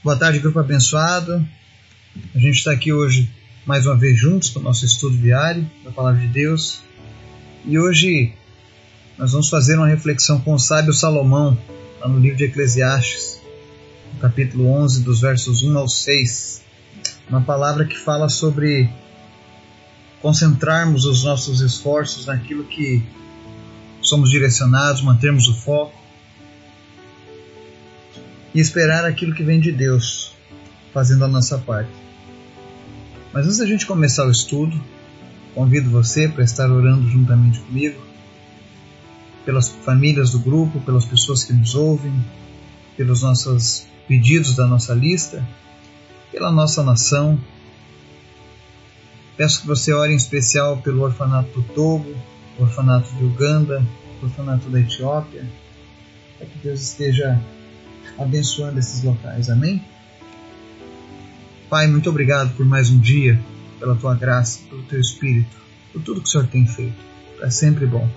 Boa tarde, grupo abençoado. A gente está aqui hoje mais uma vez juntos com o nosso estudo diário da Palavra de Deus. E hoje nós vamos fazer uma reflexão com o sábio Salomão, lá no livro de Eclesiastes, no capítulo 11, dos versos 1 ao 6. Uma palavra que fala sobre concentrarmos os nossos esforços naquilo que somos direcionados, mantermos o foco e esperar aquilo que vem de Deus, fazendo a nossa parte. Mas antes da gente começar o estudo, convido você para estar orando juntamente comigo, pelas famílias do grupo, pelas pessoas que nos ouvem, pelos nossos pedidos da nossa lista, pela nossa nação. Peço que você ore em especial pelo orfanato do Togo, orfanato de Uganda, orfanato da Etiópia, para que Deus esteja abençoando esses locais. Amém? Pai, muito obrigado por mais um dia, pela tua graça, pelo teu espírito, por tudo que o Senhor tem feito. É sempre bom.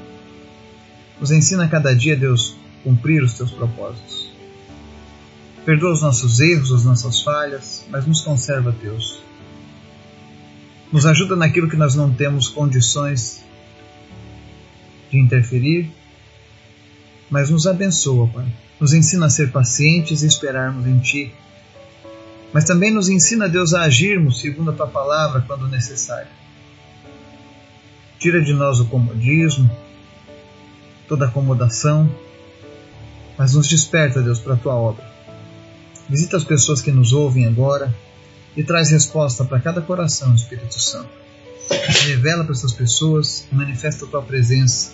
Nos ensina a cada dia, Deus, cumprir os teus propósitos. Perdoa os nossos erros, as nossas falhas, mas nos conserva, Deus. Nos ajuda naquilo que nós não temos condições de interferir, mas nos abençoa, Pai nos ensina a ser pacientes e esperarmos em Ti. Mas também nos ensina, Deus, a agirmos segundo a Tua palavra quando necessário. Tira de nós o comodismo, toda acomodação, mas nos desperta, Deus, para a Tua obra. Visita as pessoas que nos ouvem agora e traz resposta para cada coração, Espírito Santo. Revela para essas pessoas e manifesta a Tua presença.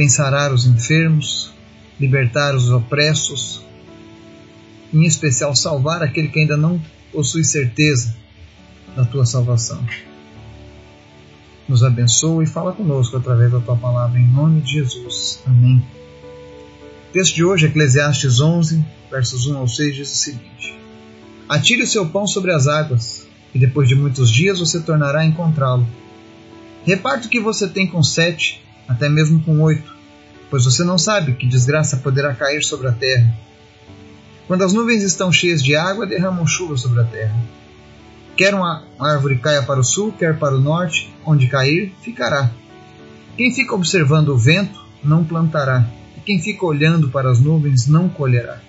Vem sarar os enfermos, libertar os opressos, em especial salvar aquele que ainda não possui certeza da tua salvação. Nos abençoa e fala conosco através da tua palavra, em nome de Jesus. Amém. O texto de hoje, Eclesiastes 11, versos 1 ao 6, diz o seguinte: Atire o seu pão sobre as águas, e depois de muitos dias você tornará a encontrá-lo. Reparte o que você tem com sete, até mesmo com oito pois você não sabe que desgraça poderá cair sobre a terra. Quando as nuvens estão cheias de água, derramam chuva sobre a terra. Quer uma árvore caia para o sul, quer para o norte, onde cair, ficará. Quem fica observando o vento, não plantará, e quem fica olhando para as nuvens, não colherá.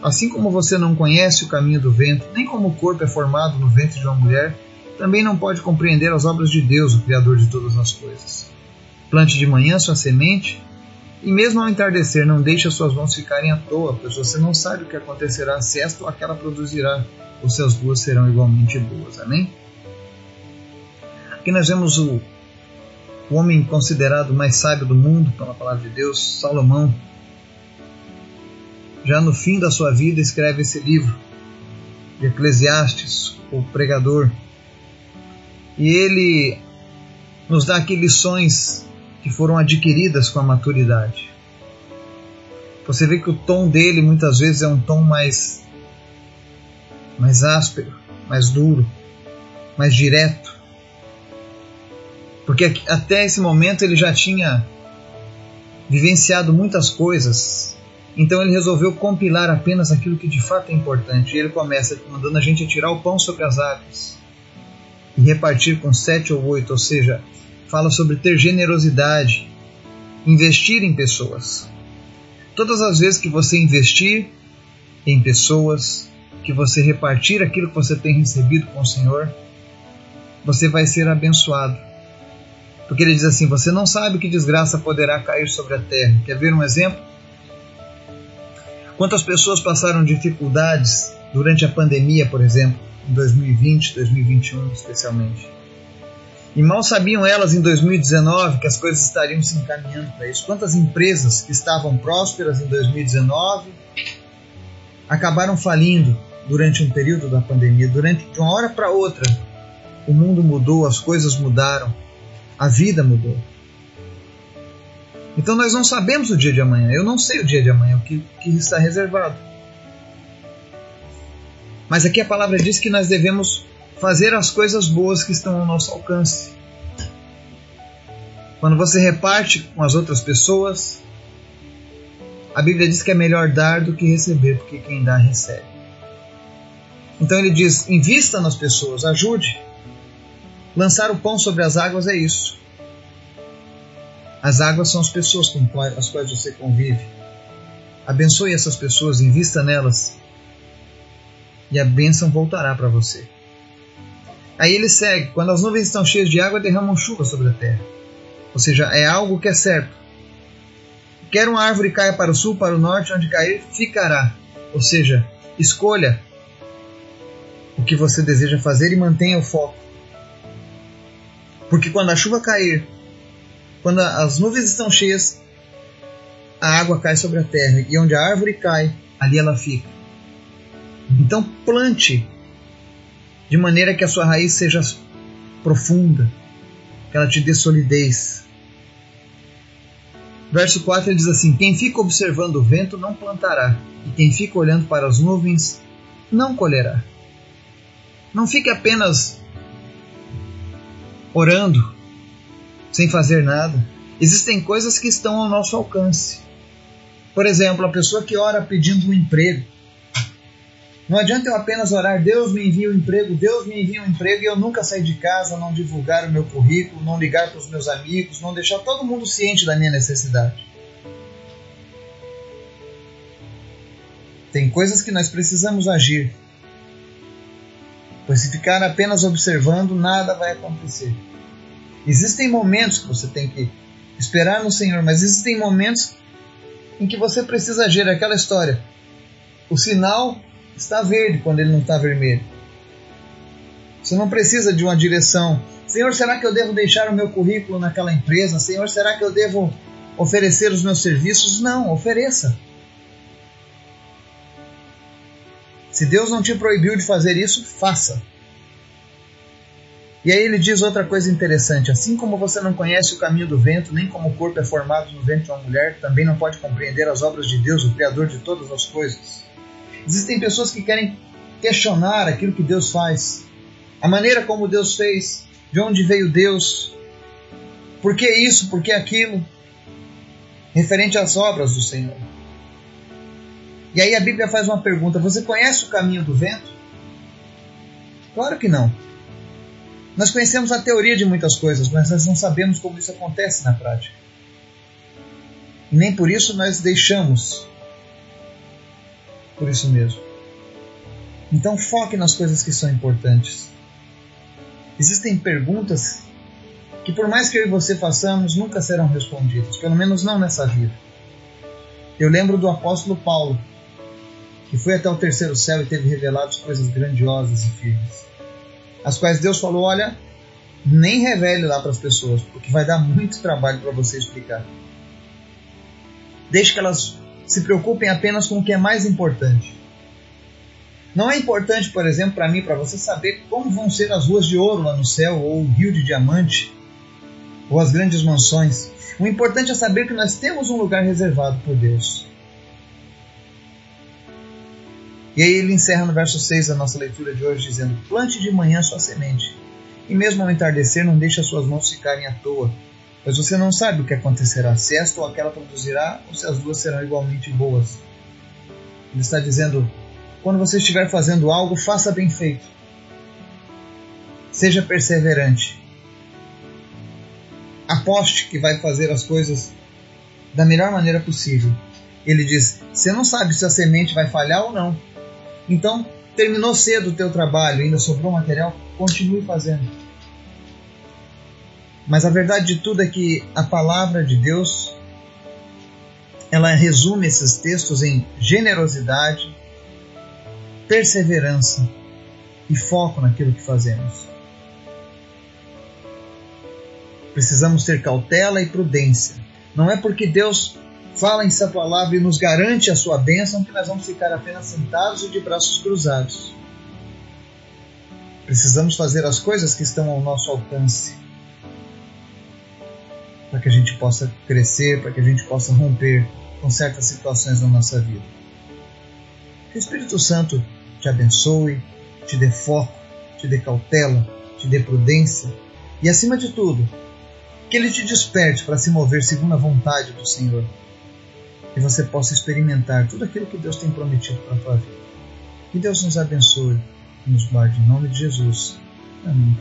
Assim como você não conhece o caminho do vento, nem como o corpo é formado no ventre de uma mulher, também não pode compreender as obras de Deus, o Criador de todas as coisas. Plante de manhã sua semente, e mesmo ao entardecer, não deixe as suas mãos ficarem à toa, pois você não sabe o que acontecerá se esta ou aquela produzirá, ou se as duas serão igualmente boas. Amém? Aqui nós vemos o, o homem considerado mais sábio do mundo, pela palavra de Deus, Salomão. Já no fim da sua vida, escreve esse livro de Eclesiastes, o pregador. E ele nos dá aqui lições que foram adquiridas com a maturidade. Você vê que o tom dele muitas vezes é um tom mais mais áspero, mais duro, mais direto. Porque até esse momento ele já tinha vivenciado muitas coisas. Então ele resolveu compilar apenas aquilo que de fato é importante. E ele começa mandando a gente tirar o pão sobre as águas e repartir com sete ou oito, ou seja, fala sobre ter generosidade, investir em pessoas. Todas as vezes que você investir em pessoas, que você repartir aquilo que você tem recebido com o Senhor, você vai ser abençoado. Porque ele diz assim: Você não sabe que desgraça poderá cair sobre a terra. Quer ver um exemplo? Quantas pessoas passaram dificuldades durante a pandemia, por exemplo, em 2020, 2021 especialmente? E mal sabiam elas em 2019 que as coisas estariam se encaminhando para isso. Quantas empresas que estavam prósperas em 2019 acabaram falindo durante um período da pandemia, durante de uma hora para outra. O mundo mudou, as coisas mudaram, a vida mudou. Então nós não sabemos o dia de amanhã. Eu não sei o dia de amanhã, o que, que está reservado. Mas aqui a palavra diz que nós devemos fazer as coisas boas que estão ao nosso alcance. Quando você reparte com as outras pessoas, a Bíblia diz que é melhor dar do que receber, porque quem dá recebe. Então ele diz: invista nas pessoas, ajude. Lançar o pão sobre as águas é isso. As águas são as pessoas com as quais você convive. Abençoe essas pessoas, invista nelas. E a bênção voltará para você. Aí ele segue: quando as nuvens estão cheias de água, derramam chuva sobre a terra. Ou seja, é algo que é certo. Quer uma árvore caia para o sul, para o norte, onde cair, ficará. Ou seja, escolha o que você deseja fazer e mantenha o foco. Porque quando a chuva cair, quando as nuvens estão cheias, a água cai sobre a terra e onde a árvore cai, ali ela fica. Então plante de maneira que a sua raiz seja profunda, que ela te dê solidez. Verso 4 ele diz assim: Quem fica observando o vento não plantará, e quem fica olhando para as nuvens não colherá. Não fique apenas orando, sem fazer nada. Existem coisas que estão ao nosso alcance. Por exemplo, a pessoa que ora pedindo um emprego. Não adianta eu apenas orar, Deus me envia um emprego, Deus me envia um emprego e eu nunca sair de casa, não divulgar o meu currículo, não ligar para os meus amigos, não deixar todo mundo ciente da minha necessidade. Tem coisas que nós precisamos agir. Pois se ficar apenas observando, nada vai acontecer. Existem momentos que você tem que esperar no Senhor, mas existem momentos em que você precisa agir aquela história. O sinal está verde quando ele não está vermelho. Você não precisa de uma direção. Senhor, será que eu devo deixar o meu currículo naquela empresa? Senhor, será que eu devo oferecer os meus serviços? Não, ofereça. Se Deus não te proibiu de fazer isso, faça. E aí ele diz outra coisa interessante: assim como você não conhece o caminho do vento, nem como o corpo é formado no ventre de uma mulher, também não pode compreender as obras de Deus, o Criador de todas as coisas. Existem pessoas que querem questionar aquilo que Deus faz, a maneira como Deus fez, de onde veio Deus, por que isso, por que aquilo, referente às obras do Senhor. E aí a Bíblia faz uma pergunta: você conhece o caminho do vento? Claro que não. Nós conhecemos a teoria de muitas coisas, mas nós não sabemos como isso acontece na prática. E nem por isso nós deixamos por isso mesmo. Então foque nas coisas que são importantes. Existem perguntas que, por mais que eu e você façamos, nunca serão respondidas, pelo menos não nessa vida. Eu lembro do apóstolo Paulo, que foi até o terceiro céu e teve revelados coisas grandiosas e firmes, as quais Deus falou: olha, nem revele lá para as pessoas, porque vai dar muito trabalho para você explicar. Deixe que elas se preocupem apenas com o que é mais importante. Não é importante, por exemplo, para mim, para você saber como vão ser as ruas de ouro lá no céu, ou o rio de diamante, ou as grandes mansões. O importante é saber que nós temos um lugar reservado por Deus. E aí ele encerra no verso 6 da nossa leitura de hoje, dizendo: Plante de manhã sua semente, e mesmo ao entardecer não deixe as suas mãos ficarem à toa, pois você não sabe o que acontecerá, se esta ou aquela produzirá, ou se as duas serão igualmente boas. Ele está dizendo: quando você estiver fazendo algo, faça bem feito. Seja perseverante. Aposte que vai fazer as coisas da melhor maneira possível. Ele diz: você não sabe se a semente vai falhar ou não. Então, terminou cedo o teu trabalho, ainda sobrou material, continue fazendo. Mas a verdade de tudo é que a palavra de Deus ela resume esses textos em generosidade, perseverança e foco naquilo que fazemos. Precisamos ter cautela e prudência. Não é porque Deus fala em Sua palavra e nos garante a sua bênção que nós vamos ficar apenas sentados e de braços cruzados. Precisamos fazer as coisas que estão ao nosso alcance para que a gente possa crescer, para que a gente possa romper com certas situações na nossa vida. Que o Espírito Santo te abençoe, te dê foco, te dê cautela, te dê prudência e, acima de tudo, que Ele te desperte para se mover segundo a vontade do Senhor e você possa experimentar tudo aquilo que Deus tem prometido para a tua vida. Que Deus nos abençoe nos guarde em nome de Jesus. Amém.